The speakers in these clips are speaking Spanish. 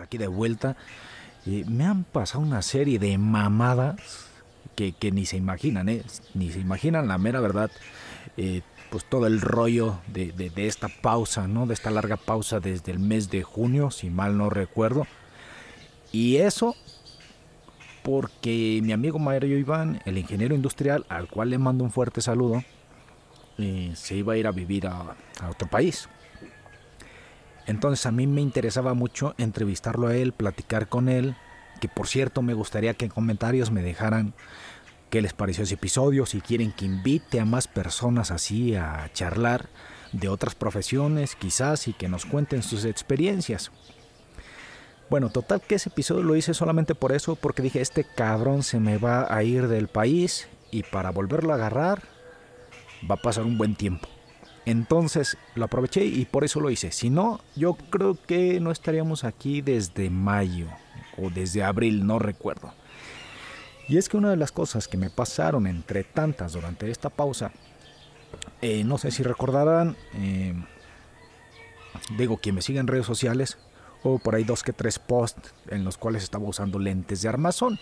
Aquí de vuelta. y me han pasado una serie de mamadas que, ni se imaginan, ¿eh? Ni se imaginan la mera verdad. Eh, pues todo el rollo de, de, esta pausa, ¿no? De esta larga pausa desde el mes de junio, si mal no recuerdo. Y eso porque mi amigo Mario Iván, el ingeniero industrial, al cual le mando un fuerte saludo, eh, se iba a ir a vivir a otro país. Entonces a mí me interesaba mucho entrevistarlo a él, platicar con él, que por cierto me gustaría que en comentarios me dejaran qué les pareció ese episodio, si quieren que invite a más personas así a charlar de otras profesiones quizás y que nos cuenten sus experiencias. Bueno, total que ese episodio lo hice solamente por eso, porque dije, este cabrón se me va a ir del país y para volverlo a agarrar va a pasar un buen tiempo. Entonces lo aproveché y por eso lo hice. Si no, yo creo que no estaríamos aquí desde mayo o desde abril, no recuerdo. Y es que una de las cosas que me pasaron entre tantas durante esta pausa, eh, no sé si recordarán, eh, digo, quien me sigue en redes sociales, o por ahí dos que tres posts en los cuales estaba usando lentes de armazón.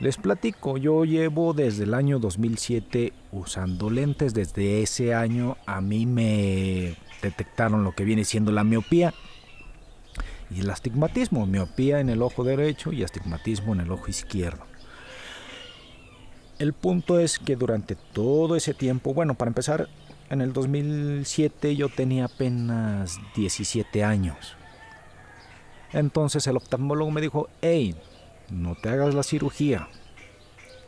Les platico, yo llevo desde el año 2007 usando lentes. Desde ese año a mí me detectaron lo que viene siendo la miopía y el astigmatismo. Miopía en el ojo derecho y astigmatismo en el ojo izquierdo. El punto es que durante todo ese tiempo, bueno, para empezar, en el 2007 yo tenía apenas 17 años. Entonces el oftalmólogo me dijo, hey, no te hagas la cirugía.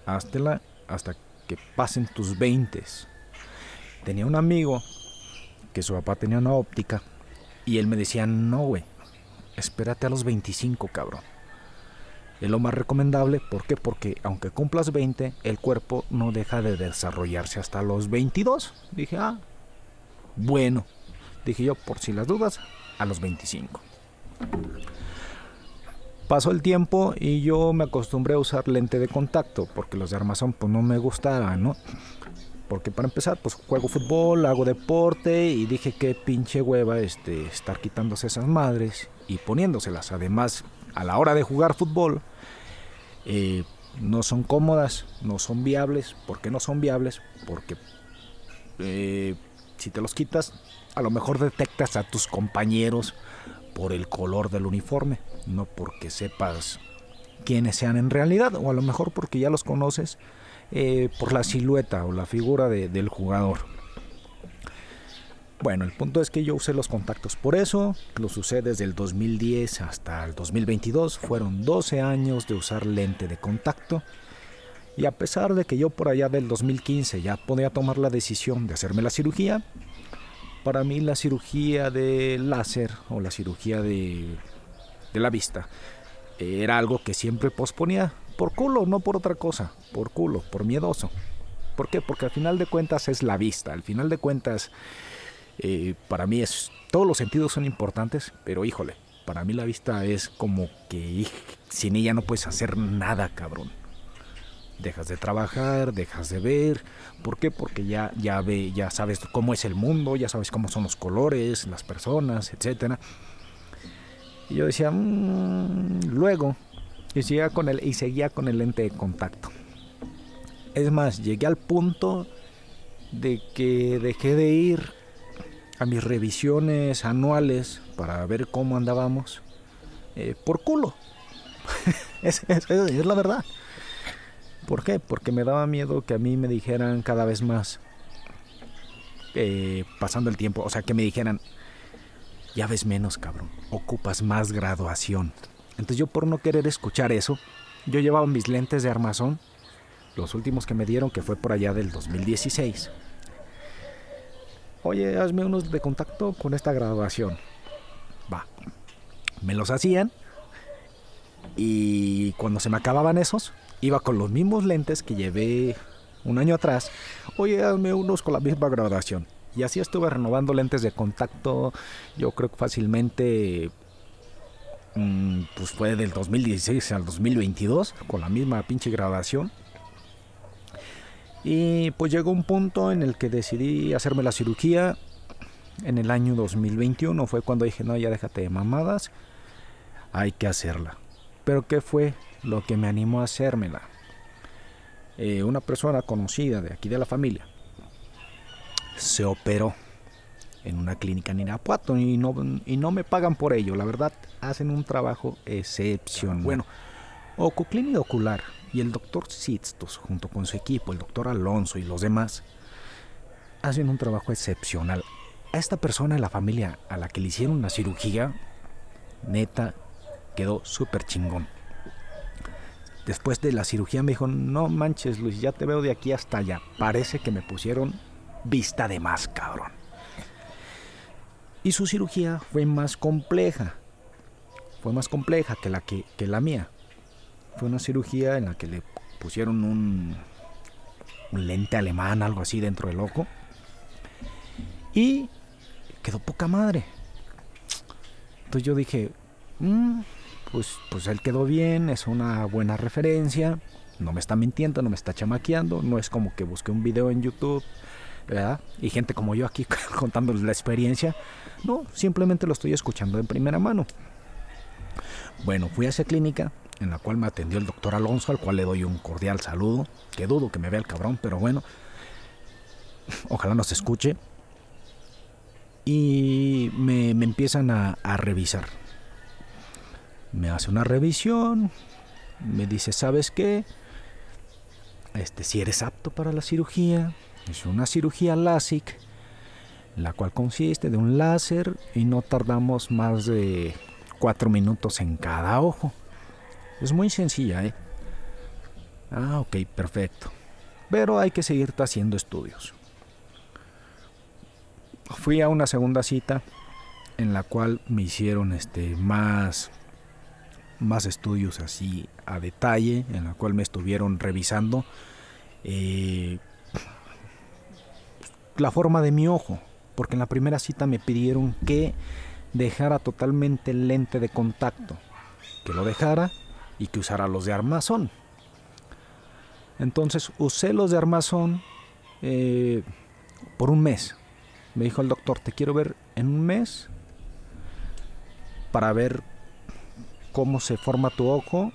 Háztela hasta que pasen tus 20. Tenía un amigo que su papá tenía una óptica y él me decía, no, güey, espérate a los 25, cabrón. Es lo más recomendable, ¿por qué? Porque aunque cumplas 20, el cuerpo no deja de desarrollarse hasta los 22. Dije, ah, bueno. Dije yo, por si las dudas, a los 25. Pasó el tiempo y yo me acostumbré a usar lente de contacto porque los de armazón pues no me gustaban, ¿no? Porque para empezar, pues juego fútbol, hago deporte y dije que pinche hueva este, estar quitándose esas madres y poniéndoselas. Además, a la hora de jugar fútbol, eh, no son cómodas, no son viables. ¿Por qué no son viables? Porque eh, si te los quitas, a lo mejor detectas a tus compañeros por el color del uniforme, no porque sepas quiénes sean en realidad, o a lo mejor porque ya los conoces eh, por la silueta o la figura del jugador. Bueno, el punto es que yo usé los contactos por eso, los usé desde el 2010 hasta el 2022, fueron 12 años de usar lente de contacto. Y a pesar de que yo por allá del 2015 ya podía tomar la decisión de hacerme la cirugía, para mí la cirugía de láser o la cirugía de, la vista era algo que siempre posponía por culo, no por otra cosa, por culo, por miedoso. ¿Por qué? Porque al final de cuentas es la vista, al final de cuentas eh, para mí es todos los sentidos son importantes, pero híjole, para mí la vista es como que sin ella no puedes hacer nada, cabrón dejas de trabajar, dejas de ver. ¿Por qué? Porque ya, ya, ve, ya sabes cómo es el mundo, ya sabes cómo son los colores, las personas, etc. Y yo decía, mmm, luego, y seguía, con el, y seguía con el lente de contacto. Es más, llegué al punto de que dejé de ir a mis revisiones anuales para ver cómo andábamos eh, por culo. es, es la verdad. ¿Por qué? Porque me daba miedo que a mí me dijeran cada vez más, eh, pasando el tiempo, o sea, que me dijeran, ya ves menos, cabrón, ocupas más graduación. Entonces yo por no querer escuchar eso, yo llevaba mis lentes de armazón, los últimos que me dieron, que fue por allá del 2016. Oye, hazme unos de contacto con esta graduación. Va. Me los hacían y cuando se me acababan esos, iba con los mismos lentes que llevé un año atrás. Oye, dame unos con la misma graduación. Y así estuve renovando lentes de contacto. Yo creo que fácilmente mm, pues fue del 2016 al 2022 con la misma pinche graduación. Y pues llegó un punto en el que decidí hacerme la cirugía. En el año 2021 fue cuando dije, no, ya déjate de mamadas hay que hacerla. Pero ¿qué fue lo que me animó a hacérmela? Eh, una persona conocida de aquí de la familia se operó en una clínica en Irapuato y no, y no me pagan por ello, la verdad, hacen un trabajo excepcional. Bueno, Ococlínica Ocular y el doctor Sitstos, junto con su equipo, el doctor Alonso y los demás, hacen un trabajo excepcional. A esta persona la familia a la que le hicieron la cirugía, neta, quedó súper chingón. Después de la cirugía me dijo, no manches Luis, ya te veo de aquí hasta allá. Parece que me pusieron vista de más, cabrón. Y su cirugía fue más compleja. Fue más compleja que la, que, que la mía. Fue una cirugía en la que le pusieron un, un lente alemán, algo así, dentro del ojo. Y quedó poca madre. Entonces yo dije, mm, pues, pues él quedó bien, es una buena referencia, no me está mintiendo, no me está chamaqueando, no es como que busqué un video en YouTube, ¿verdad? Y gente como yo aquí contándoles la experiencia, no, simplemente lo estoy escuchando de primera mano. Bueno, fui a esa clínica en la cual me atendió el doctor Alonso, al cual le doy un cordial saludo, que dudo que me vea el cabrón, pero bueno, ojalá nos escuche. Y me, empiezan a revisar me hace una revisión, me dice, ¿sabes qué? Este, si eres apto para la cirugía, es una cirugía LASIK, la cual consiste de un láser y no tardamos más de cuatro minutos en cada ojo. Es muy sencilla, ¿eh? Ah, ok, perfecto. Pero hay que seguir haciendo estudios. Fui a una segunda cita en la cual me hicieron este más más estudios así a detalle, en la cual me estuvieron revisando eh, la forma de mi ojo, porque en la primera cita me pidieron que dejara totalmente el lente de contacto, que lo dejara y que usara los de armazón. Entonces usé los de armazón eh, por un mes. Me dijo el doctor, te quiero ver en un mes para ver cómo se forma tu ojo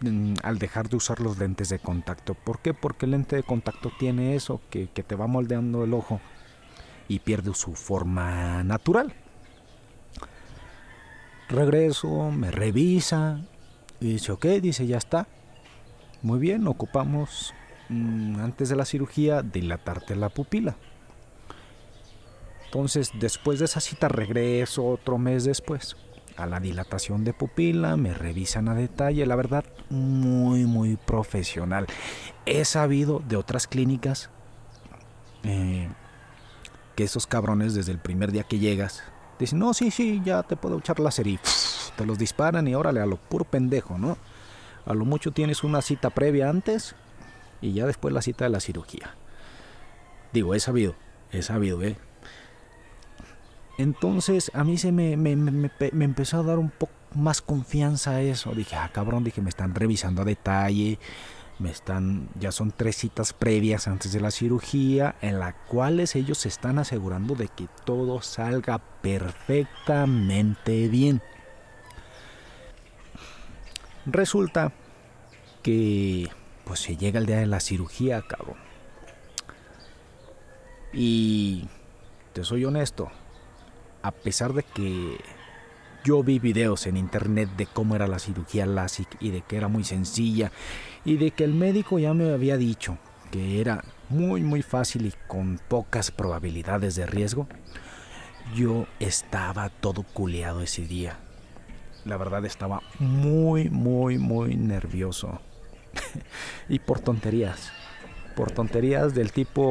mm, al dejar de usar los lentes de contacto. ¿Por qué? Porque el lente de contacto tiene eso, que, te va moldeando el ojo y pierde su forma natural. Regreso, me revisa y dice, ok, dice, ya está. Muy bien, ocupamos mm, antes de la cirugía dilatarte la pupila. Entonces, después de esa cita regreso otro mes después a la dilatación de pupila, me revisan a detalle, la verdad, muy, muy profesional. He sabido de otras clínicas eh, que esos cabrones desde el primer día que llegas dicen, no, sí, sí, ya te puedo echar láser y te los disparan y órale, a lo puro pendejo, ¿no? A lo mucho tienes una cita previa antes y ya después la cita de la cirugía. Digo, he sabido, he sabido, ¿eh? Entonces a mí se me, empezó a dar un poco más confianza eso. Dije, ah, cabrón, dije, me están revisando a detalle. Me están, ya son tres citas previas antes de la cirugía, en las cuales ellos se están asegurando de que todo salga perfectamente bien. Resulta que, pues se llega el día de la cirugía, cabrón. Y te soy honesto, a pesar de que yo vi videos en internet de cómo era la cirugía LASIK y de que era muy sencilla y de que el médico ya me había dicho que era muy muy fácil y con pocas probabilidades de riesgo, yo estaba todo culeado ese día. La verdad estaba muy muy muy nervioso. y por tonterías. Por tonterías del tipo,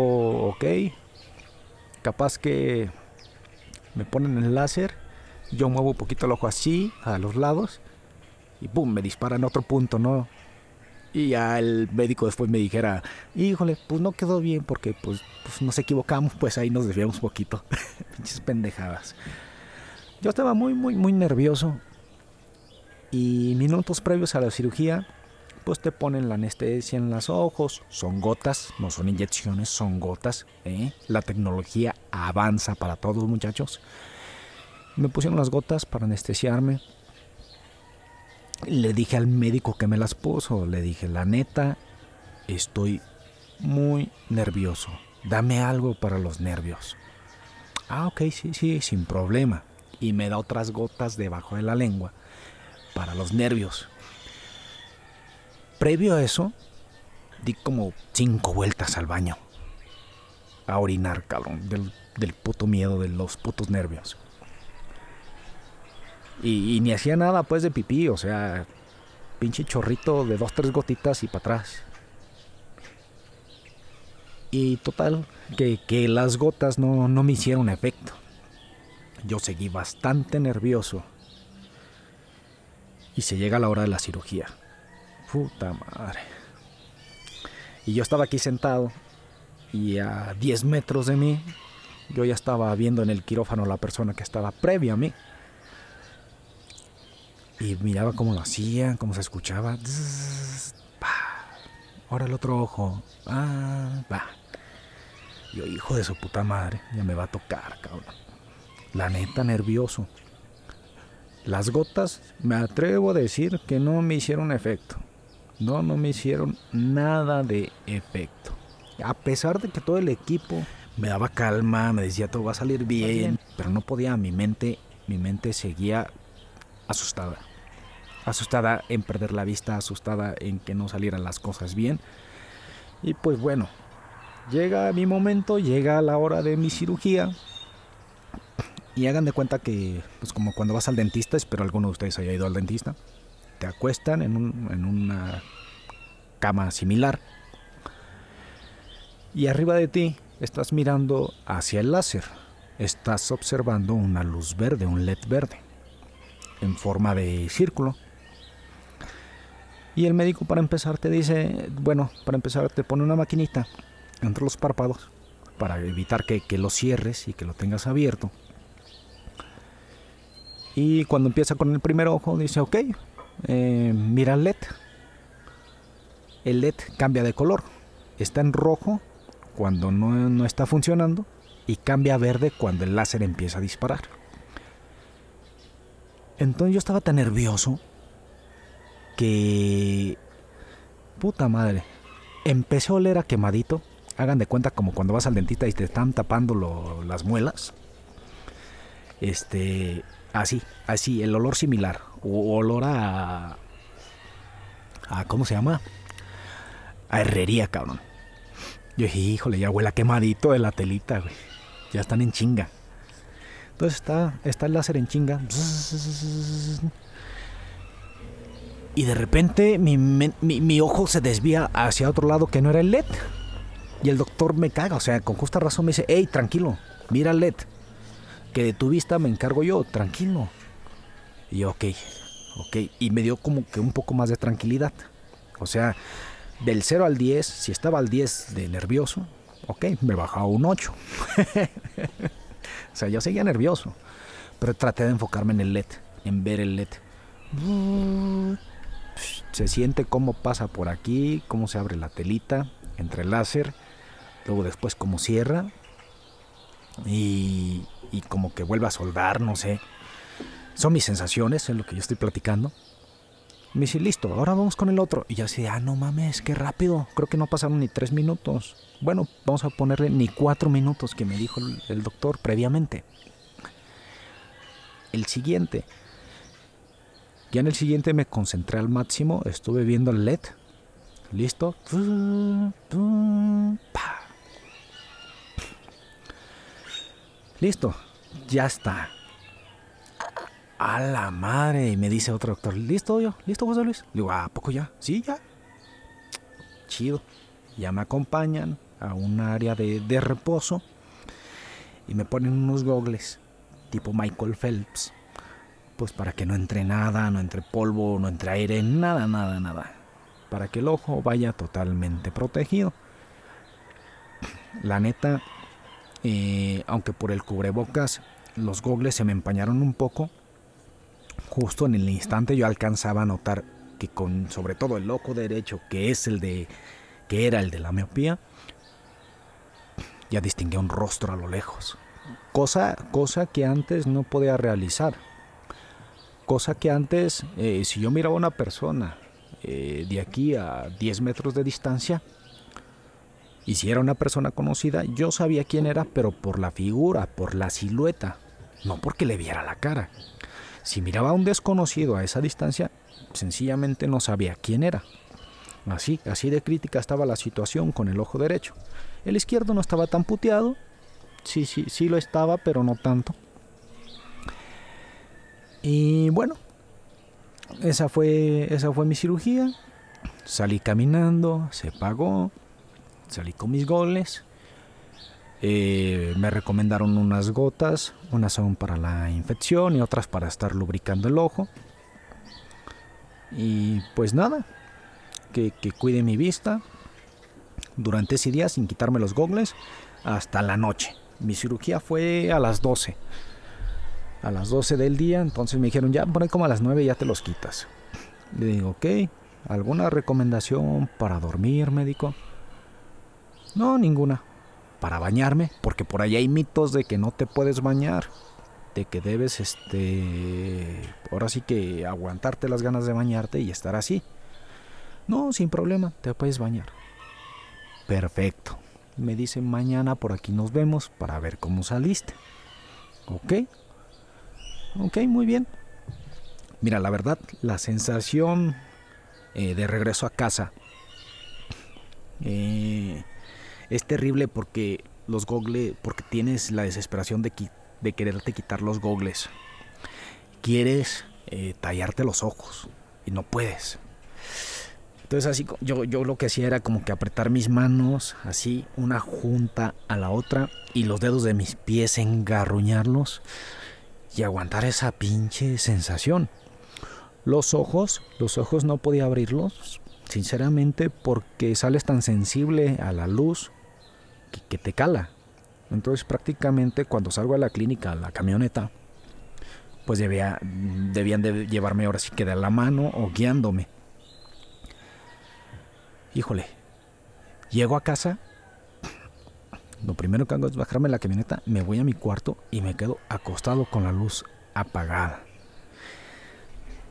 ok, capaz que me ponen el láser, yo muevo un poquito el ojo así, a los lados, y ¡pum! me dispara en otro punto, ¿no? Y ya el médico después me dijera, híjole, pues no quedó bien porque pues, pues nos equivocamos, pues ahí nos desviamos poquito. Pinches pendejadas. Yo estaba muy, muy, muy nervioso. Y minutos previos a la cirugía, pues te ponen la anestesia en los ojos. Son gotas, no son inyecciones, son gotas. ¿eh? La tecnología avanza para todos muchachos. Me pusieron las gotas para anestesiarme. Le dije al médico que me las puso, le dije, la neta, estoy muy nervioso. Dame algo para los nervios. Ah, ok, sí, sí, sin problema. Y me da otras gotas debajo de la lengua para los nervios. Previo a eso, di como cinco vueltas al baño. A orinar, cabrón, del, del puto miedo, de los putos nervios. Y, ni hacía nada pues de pipí, o sea, pinche chorrito de dos, tres gotitas y para atrás. Y total, que, que las gotas no, no me hicieron efecto. Yo seguí bastante nervioso. Y se llega la hora de la cirugía. Puta madre. Y yo estaba aquí sentado y a 10 metros de mí yo ya estaba viendo en el quirófano la persona que estaba previa a mí. Y miraba cómo lo hacían, cómo se escuchaba. Ahora el otro ojo. Ah, va. Yo, hijo de su puta madre, ya me va a tocar, cabrón. La neta, nervioso. Las gotas, me atrevo a decir que no me hicieron efecto. No, no me hicieron nada de efecto. A pesar de que todo el equipo me daba calma, me decía todo va a salir bien, bien. pero no podía, mi mente, mi mente seguía asustada. Asustada en perder la vista, asustada en que no salieran las cosas bien. Y pues bueno, llega mi momento, llega la hora de mi cirugía. Y hagan de cuenta que, pues como cuando vas al dentista, espero alguno de ustedes haya ido al dentista, te acuestan en, un, en una cama similar. Y arriba de ti estás mirando hacia el láser. Estás observando una luz verde, un LED verde, en forma de círculo. Y el médico para empezar te dice, bueno, para empezar te pone una maquinita entre los párpados para evitar que, que, lo cierres y que lo tengas abierto. Y cuando empieza con el primer ojo dice, ok, eh, mira el LED. El LED cambia de color. Está en rojo cuando no, no está funcionando y cambia a verde cuando el láser empieza a disparar. Entonces yo estaba tan nervioso que... Puta madre. Empecé a oler a quemadito. Hagan de cuenta como cuando vas al dentista y te están tapando lo, las muelas. Este... Así, así, el olor similar. Olor a... a ¿Cómo se llama? A herrería, cabrón. Yo dije, híjole, ya huele quemadito de la telita, güey. Ya están en chinga. Entonces está, está el láser en chinga. Y de repente mi, mi, mi, ojo se desvía hacia otro lado que no era el LED. Y el doctor me caga, o sea, con justa razón me dice, hey, tranquilo, mira el LED. Que de tu vista me encargo yo, tranquilo. Y ok, ok. Y me dio como que un poco más de tranquilidad. O sea, del 0 al 10, si estaba al 10 de nervioso, ok, me bajaba un 8. o sea, yo seguía nervioso. Pero traté de enfocarme en el LED, en ver el LED se siente cómo pasa por aquí, cómo se abre la telita entre el láser, luego después cómo cierra y, y como que vuelve a soldar, no sé. Son mis sensaciones, es lo que yo estoy platicando. Me dice, listo, ahora vamos con el otro. Y yo así, ah, no mames, qué rápido. Creo que no pasaron ni tres minutos. Bueno, vamos a ponerle ni cuatro minutos que me dijo el, doctor previamente. El siguiente, ya en el siguiente me concentré al máximo, estuve viendo el LED. ¿Listo? Listo, ya está. A la madre, y me dice otro doctor, ¿listo yo? ¿Listo José Luis? Le digo, ¿a poco ya? Sí, ya. Chido. Ya me acompañan a un área de, reposo y me ponen unos gogles tipo Michael Phelps pues para que no entre nada, no entre polvo, no entre aire, nada, nada, nada. Para que el ojo vaya totalmente protegido. La neta, eh, aunque por el cubrebocas los gogles se me empañaron un poco, justo en el instante yo alcanzaba a notar que con sobre todo el ojo derecho, que es el de que era el de la miopía, ya distinguía un rostro a lo lejos. Cosa, cosa que antes no podía realizar Cosa que antes, eh, si yo miraba a una persona eh, de aquí a 10 metros de distancia, y si era una persona conocida, yo sabía quién era, pero por la figura, por la silueta, no porque le viera la cara. Si miraba a un desconocido a esa distancia, sencillamente no sabía quién era. Así, así de crítica estaba la situación con el ojo derecho. El izquierdo no estaba tan puteado. Sí, sí, sí lo estaba, pero no tanto. Y bueno, esa fue, esa fue mi cirugía. Salí caminando, se pagó, salí con mis goles. Eh, me recomendaron unas gotas, unas son para la infección y otras para estar lubricando el ojo. Y pues nada, que, que cuide mi vista durante ese día sin quitarme los gogles hasta la noche. Mi cirugía fue a las 12 a las 12 del día, entonces me dijeron, ya por como a las 9 ya te los quitas. Le digo, ok, ¿alguna recomendación para dormir, médico? No, ninguna. Para bañarme, porque por ahí hay mitos de que no te puedes bañar, de que debes, este, ahora sí que aguantarte las ganas de bañarte y estar así. No, sin problema, te puedes bañar. Perfecto. Me dicen mañana por aquí nos vemos para ver cómo saliste. ¿Ok? Ok, muy bien. Mira, la verdad, la sensación eh, de regreso a casa eh, es terrible porque los gogles, porque tienes la desesperación de, de quererte quitar los gogles. Quieres eh, tallarte los ojos y no puedes. Entonces así yo, yo lo que hacía era como que apretar mis manos así, una junta a la otra y los dedos de mis pies engarruñarlos y aguantar esa pinche sensación. Los ojos, los ojos no podía abrirlos, sinceramente, porque sales tan sensible a la luz que, te cala. Entonces prácticamente cuando salgo a la clínica, a la camioneta, pues debía, debían de llevarme ahora sí que de la mano o guiándome. Híjole, llego a casa lo primero que hago es bajarme la camioneta, me voy a mi cuarto y me quedo acostado con la luz apagada.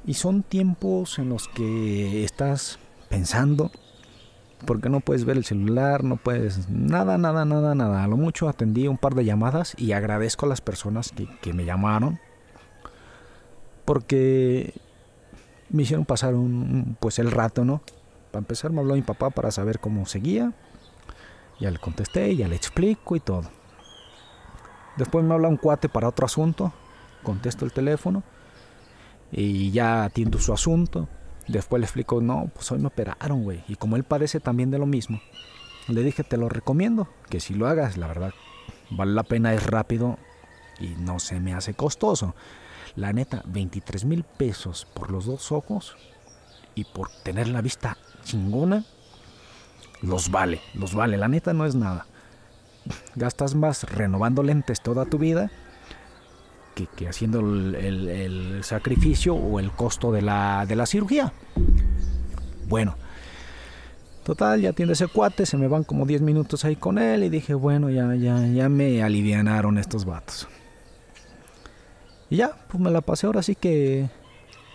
Y son tiempos en los que estás pensando, porque no puedes ver el celular, no puedes nada, nada, nada, nada. A lo mucho atendí un par de llamadas y agradezco a las personas que, me llamaron, porque me hicieron pasar un, pues el rato, ¿no? Para empezar me habló mi papá para saber cómo seguía ya le contesté, ya le explico y todo. Después me habla un cuate para otro asunto, contesto el teléfono y ya atiendo su asunto. Después le explico, no, pues hoy me operaron, güey. Y como él padece también de lo mismo, le dije, te lo recomiendo, que si lo hagas, la verdad, vale la pena, es rápido y no se me hace costoso. La neta, 23 mil pesos por los dos ojos y por tener la vista chingona, los vale, los vale. La neta no es nada. Gastas más renovando lentes toda tu vida que, haciendo el, sacrificio o el costo de la, de la cirugía. Bueno, total, ya tiene ese cuate, se me van como 10 minutos ahí con él y dije, bueno, ya, ya, ya me alivianaron estos vatos. Y ya, pues me la pasé ahora sí que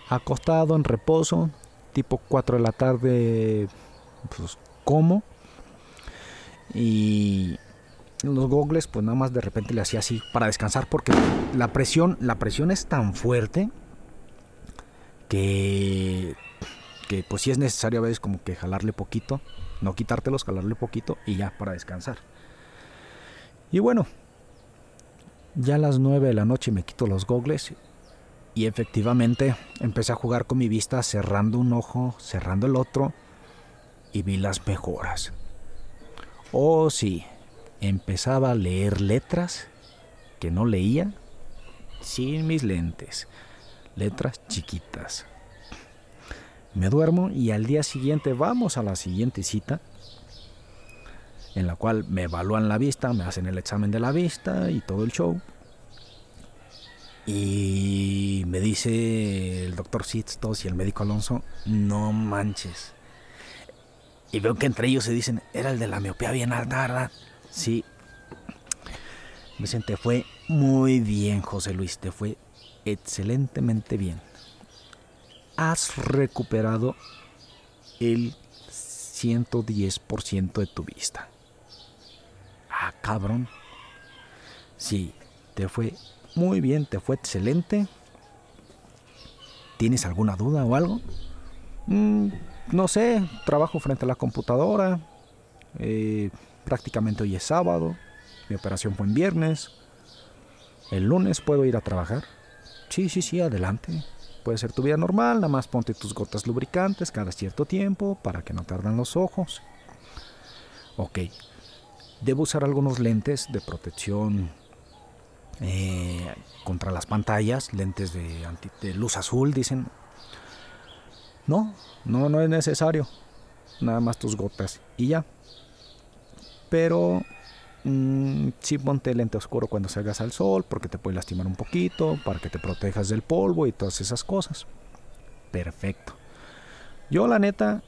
acostado en reposo, tipo 4 de la tarde, pues como. Y los gogles, pues nada más de repente le hacía así para descansar porque la presión, la presión es tan fuerte que, que pues si es necesario a veces como que jalarle poquito, no quitártelos, jalarle poquito y ya para descansar. Y bueno, ya a las 9 de la noche me quito los gogles y efectivamente empecé a jugar con mi vista cerrando un ojo, cerrando el otro y vi las mejoras. Oh, sí, empezaba a leer letras que no leía sin mis lentes, letras chiquitas. Me duermo y al día siguiente vamos a la siguiente cita, en la cual me evalúan la vista, me hacen el examen de la vista y todo el show. Y me dice el doctor Sitztos y el médico Alonso, no manches, y veo que entre ellos se dicen, era el de la miopía bien alta, ¿verdad? Sí. Me te fue muy bien, José Luis, te fue excelentemente bien. has recuperado el 110% de tu vista. Ah, cabrón. Sí, te fue muy bien, te fue excelente. ¿Tienes alguna duda o algo? Mm, no sé, trabajo frente a la computadora. Eh, prácticamente hoy es sábado. Mi operación fue en viernes. El lunes puedo ir a trabajar. Sí, sí, sí, adelante. Puede ser tu vida normal, nada más ponte tus gotas lubricantes cada cierto tiempo para que no tardan los ojos. Ok, debo usar algunos lentes de protección eh, contra las pantallas, lentes de, de luz azul, dicen. No, no, no es necesario. Nada más tus gotas y ya. Pero Mm, sí, ponte lente oscuro cuando salgas al sol porque te puede lastimar un poquito, para que te protejas del polvo y todas esas cosas. Perfecto. Yo la neta,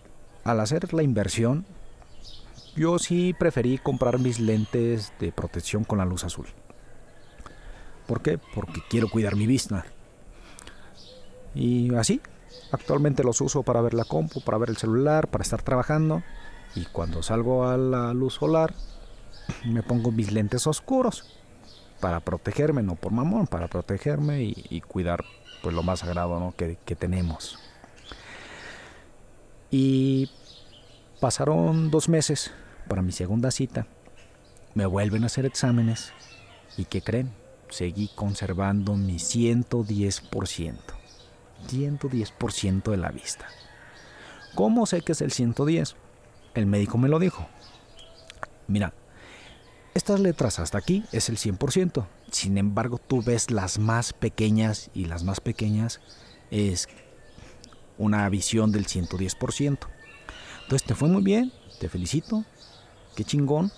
al hacer la inversión, yo sí preferí comprar mis lentes de protección con la luz azul. ¿Por qué? Porque quiero cuidar mi vista. Y así, actualmente los uso para ver la compu, para ver el celular, para estar trabajando. Y cuando salgo a la luz solar, me pongo mis lentes oscuros para protegerme, no por mamón, para protegerme y, cuidar pues lo más sagrado que, que tenemos. Y pasaron dos meses para mi segunda cita. Me vuelven a hacer exámenes. ¿Y qué creen? Seguí conservando mi 110%. 110% de la vista. ¿Cómo sé que es el 110? El médico me lo dijo. Mira, estas letras hasta aquí es el 100%. Sin embargo, tú ves las más pequeñas y las más pequeñas es una visión del 110%. Entonces te fue muy bien, te felicito, qué chingón,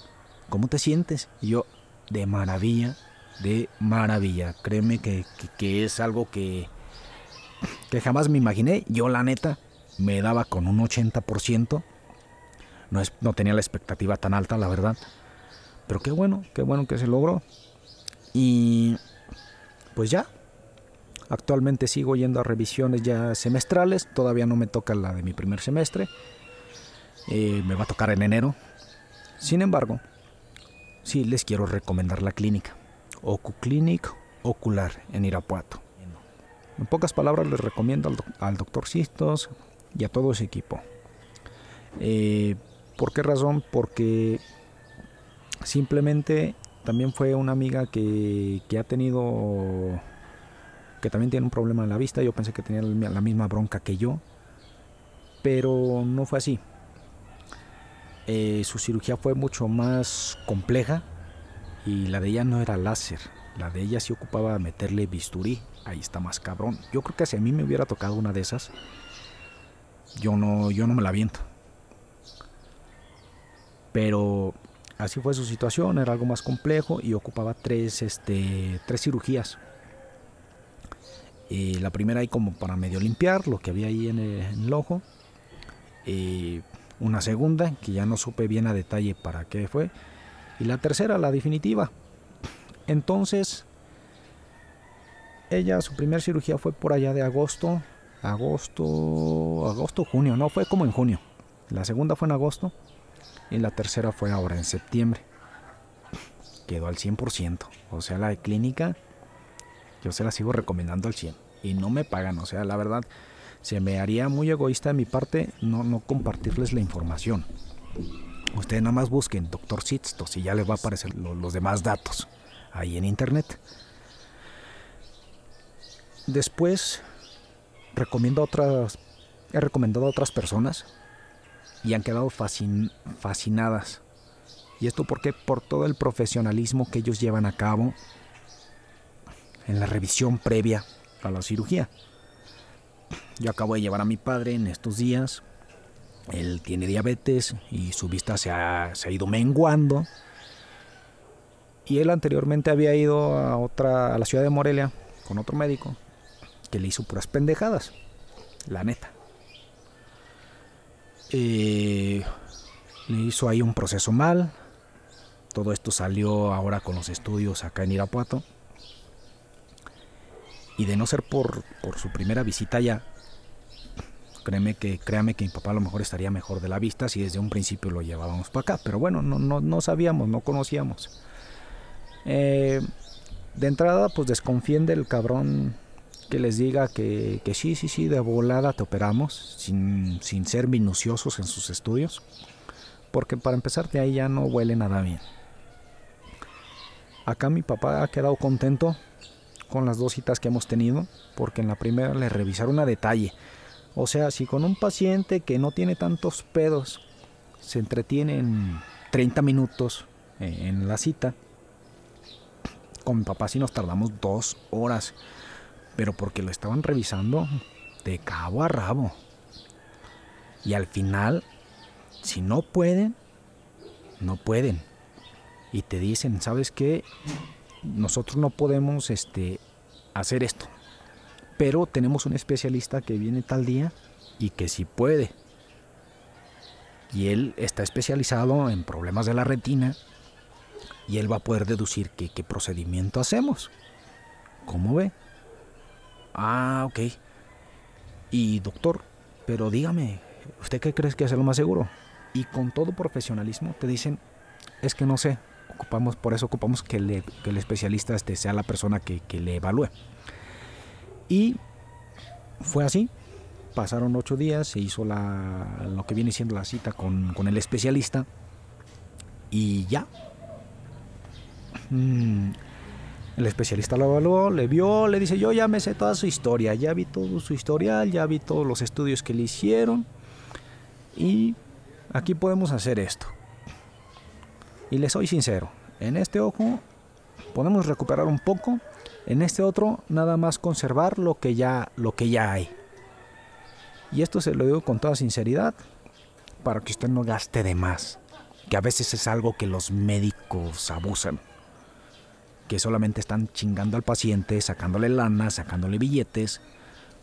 ¿cómo te sientes? Y yo, de maravilla, de maravilla. Créeme que, es algo que, que jamás me imaginé. Yo la neta me daba con un 80%. No, tenía la expectativa tan alta, la verdad. Pero qué bueno, qué bueno que se logró. Y pues ya, actualmente sigo yendo a revisiones ya semestrales, todavía no me toca la de mi primer semestre, eh, me va a tocar en enero. Sin embargo, sí les quiero recomendar la clínica, Ocuclinic Ocular en Irapuato. En pocas palabras les recomiendo al, doctor Sistos y a todo ese equipo. Eh, ¿Por qué razón? Porque Simplemente también fue una amiga que, ha tenido, que también tiene un problema en la vista. Yo pensé que tenía la misma bronca que yo, pero no fue así. Eh, su cirugía fue mucho más compleja y la de ella no era láser. La de ella sí ocupaba meterle bisturí. Ahí está más cabrón. Yo creo que si a mí me hubiera tocado una de esas, yo no, yo no me la viento. Pero Así fue su situación, era algo más complejo y ocupaba tres, este, tres cirugías. Y la primera ahí como para medio limpiar lo que había ahí en el, ojo. Y una segunda que ya no supe bien a detalle para qué fue. Y la tercera, la definitiva. Entonces, ella, su primera cirugía fue por allá de agosto, agosto, agosto, junio, no, fue como en junio. La segunda fue en agosto y la tercera fue ahora en septiembre. Quedó al 100%. O sea, la de clínica yo se la sigo recomendando al 100. Y no me pagan. O sea, la verdad, se me haría muy egoísta de mi parte no, no compartirles la información. Ustedes nada más busquen Doctor Sitstos y ya les va a aparecer los demás datos ahí en internet. Después recomiendo otras, he recomendado a otras personas y han quedado fascinadas. ¿Y esto por qué? Por todo el profesionalismo que ellos llevan a cabo en la revisión previa a la cirugía. Yo acabo de llevar a mi padre en estos días. Él tiene diabetes y su vista se ha, se ha ido menguando. Y él anteriormente había ido a otra a la ciudad de Morelia con otro médico que le hizo puras pendejadas. La neta. Eh, le hizo ahí un proceso mal. Todo esto salió ahora con los estudios acá en Irapuato. Y de no ser por, por su primera visita ya, créeme que, créame que mi papá a lo mejor estaría mejor de la vista si desde un principio lo llevábamos para acá. Pero bueno, no, no, no sabíamos, no conocíamos. Eh, de entrada, pues desconfíen del cabrón que les diga que, que, sí, sí, sí, de volada te operamos, sin, sin ser minuciosos en sus estudios. Porque para empezar de ahí ya no huele nada bien. Acá mi papá ha quedado contento con las dos citas que hemos tenido, porque en la primera le revisaron a detalle. O sea, si con un paciente que no tiene tantos pedos se entretiene en 30 minutos eh, en la cita, con mi papá sí nos tardamos dos horas, pero porque lo estaban revisando de cabo a rabo. Y al final, si no pueden, no pueden. Y te dicen, ¿sabes qué? Nosotros no podemos este, hacer esto. Pero tenemos un especialista que viene tal día y que sí puede. Y él está especializado en problemas de la retina y él va a poder deducir qué, qué procedimiento hacemos. ¿Cómo ve? Ah, ok. Y doctor, pero dígame, ¿usted qué crees que es lo más seguro? Y con todo profesionalismo te dicen, es que no sé, ocupamos, por eso ocupamos que, el especialista este sea la persona que, le evalúe. Y fue así. Pasaron ocho días, se hizo la, lo que viene siendo la cita con, con el especialista y ya, Mm. El especialista lo evaluó, le vio, le dice, yo ya me sé toda su historia, ya vi todo su historial, ya vi todos los estudios que le hicieron y aquí podemos hacer esto. Y le soy sincero, en este ojo podemos recuperar un poco, en este otro nada más conservar lo que ya, lo que ya hay. Y esto se lo digo con toda sinceridad para que usted no gaste de más, que a veces es algo que los médicos abusan que solamente están chingando al paciente, sacándole lana, sacándole billetes,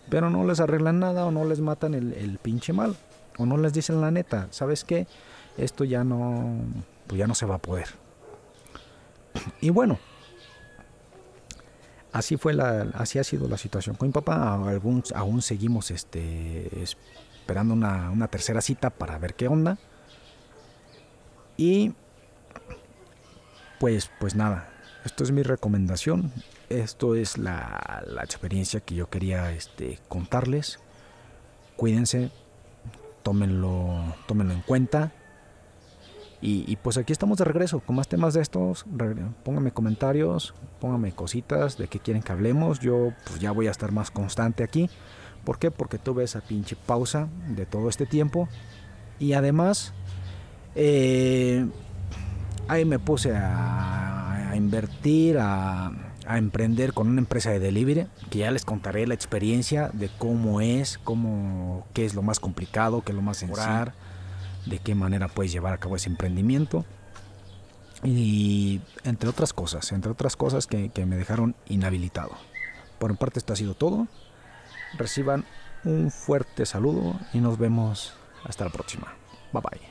pero no les arreglan nada o no les matan el, pinche mal, o no les dicen la neta, ¿sabes qué? Esto ya no, pues ya no se va a poder. Y bueno, así fue la, así ha sido la situación con mi papá. Aún, aún seguimos este, esperando una, una tercera cita para ver qué onda. Y pues, pues nada, esto es mi recomendación. Esto es la, experiencia que yo quería este, contarles. Cuídense, tómenlo, tómenlo en cuenta. Y, pues aquí estamos de regreso con más temas de estos. Pónganme comentarios, pónganme cositas de qué quieren que hablemos. Yo pues ya voy a estar más constante aquí. ¿Por qué? Porque tuve esa pinche pausa de todo este tiempo. Y además, eh, ahí me puse a a invertir, a, emprender con una empresa de delivery, que ya les contaré la experiencia de cómo es, cómo, qué es lo más complicado, qué es lo más sencillo, de qué manera puedes llevar a cabo ese emprendimiento. Y entre otras cosas, entre otras cosas que, que me dejaron inhabilitado. Por mi parte esto ha sido todo. Reciban un fuerte saludo y nos vemos hasta la próxima. Bye bye.